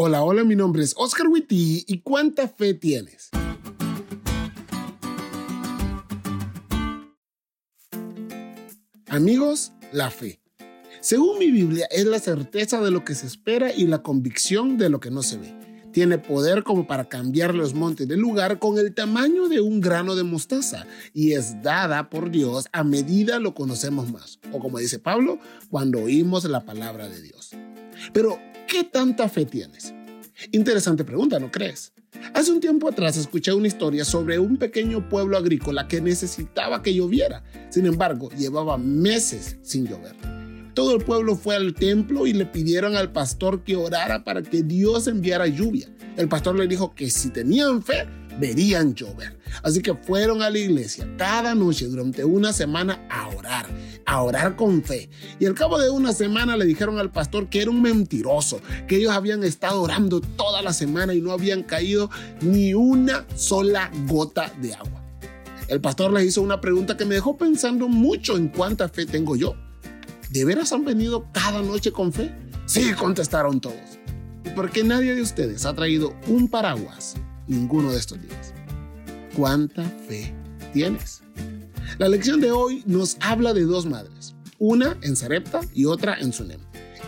Hola, hola, mi nombre es Oscar Witty y ¿cuánta fe tienes? Amigos, la fe. Según mi Biblia, es la certeza de lo que se espera y la convicción de lo que no se ve. Tiene poder como para cambiar los montes del lugar con el tamaño de un grano de mostaza y es dada por Dios a medida lo conocemos más. O como dice Pablo, cuando oímos la palabra de Dios. Pero, ¿qué tanta fe tienes? Interesante pregunta, ¿no crees? Hace un tiempo atrás escuché una historia sobre un pequeño pueblo agrícola que necesitaba que lloviera. Sin embargo, llevaba meses sin llover. Todo el pueblo fue al templo y le pidieron al pastor que orara para que Dios enviara lluvia. El pastor le dijo que si tenían fe, verían llover. Así que fueron a la iglesia cada noche durante una semana a orar, a orar con fe. Y al cabo de una semana le dijeron al pastor que era un mentiroso, que ellos habían estado orando toda la semana y no habían caído ni una sola gota de agua. El pastor les hizo una pregunta que me dejó pensando mucho en cuánta fe tengo yo. ¿De veras han venido cada noche con fe? Sí, contestaron todos. ¿Y por qué nadie de ustedes ha traído un paraguas ninguno de estos días. ¿Cuánta fe tienes? La lección de hoy nos habla de dos madres, una en Sarepta y otra en Sunem.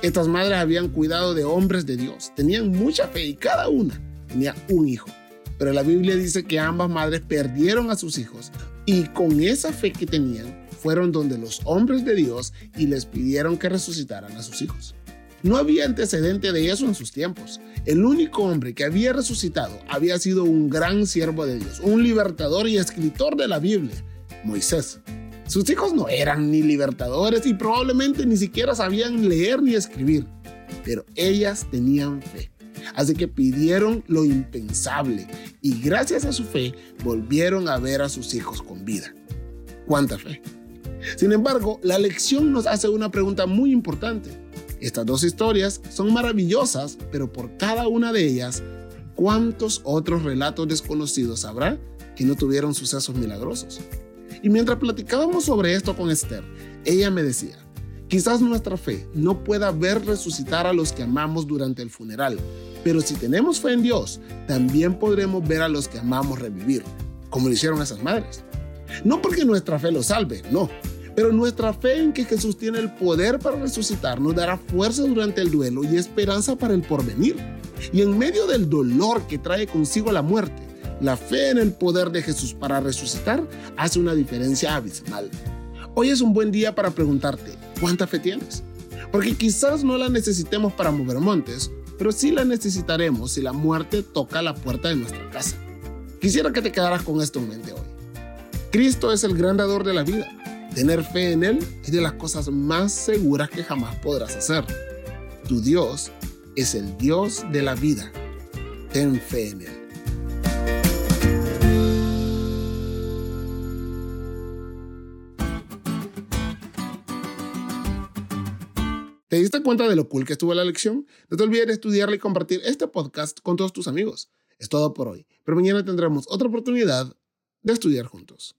Estas madres habían cuidado de hombres de Dios, tenían mucha fe y cada una tenía un hijo. Pero la Biblia dice que ambas madres perdieron a sus hijos y con esa fe que tenían fueron donde los hombres de Dios y les pidieron que resucitaran a sus hijos. No había antecedente de eso en sus tiempos. El único hombre que había resucitado había sido un gran siervo de Dios, un libertador y escritor de la Biblia, Moisés. Sus hijos no eran ni libertadores y probablemente ni siquiera sabían leer ni escribir, pero ellas tenían fe. Así que pidieron lo impensable y gracias a su fe volvieron a ver a sus hijos con vida. ¿Cuánta fe? Sin embargo, la lección nos hace una pregunta muy importante. Estas dos historias son maravillosas, pero por cada una de ellas, ¿cuántos otros relatos desconocidos habrá que no tuvieron sucesos milagrosos? Y mientras platicábamos sobre esto con Esther, ella me decía, quizás nuestra fe no pueda ver resucitar a los que amamos durante el funeral, pero si tenemos fe en Dios, también podremos ver a los que amamos revivir, como lo hicieron esas madres. No porque nuestra fe los salve, no, pero nuestra fe en que Jesús tiene el poder para resucitar nos dará fuerza durante el duelo y esperanza para el porvenir. Y en medio del dolor que trae consigo la muerte, la fe en el poder de Jesús para resucitar hace una diferencia abismal. Hoy es un buen día para preguntarte, ¿cuánta fe tienes? Porque quizás no la necesitemos para mover montes, pero sí la necesitaremos si la muerte toca la puerta de nuestra casa. Quisiera que te quedaras con esto en mente hoy. Cristo es el gran dador de la vida Tener fe en Él es de las cosas más seguras que jamás podrás hacer. Tu Dios es el Dios de la vida. Ten fe en Él. ¿Te diste cuenta de lo cool que estuvo la lección? No te olvides de estudiarla y compartir este podcast con todos tus amigos. Es todo por hoy, pero mañana tendremos otra oportunidad de estudiar juntos.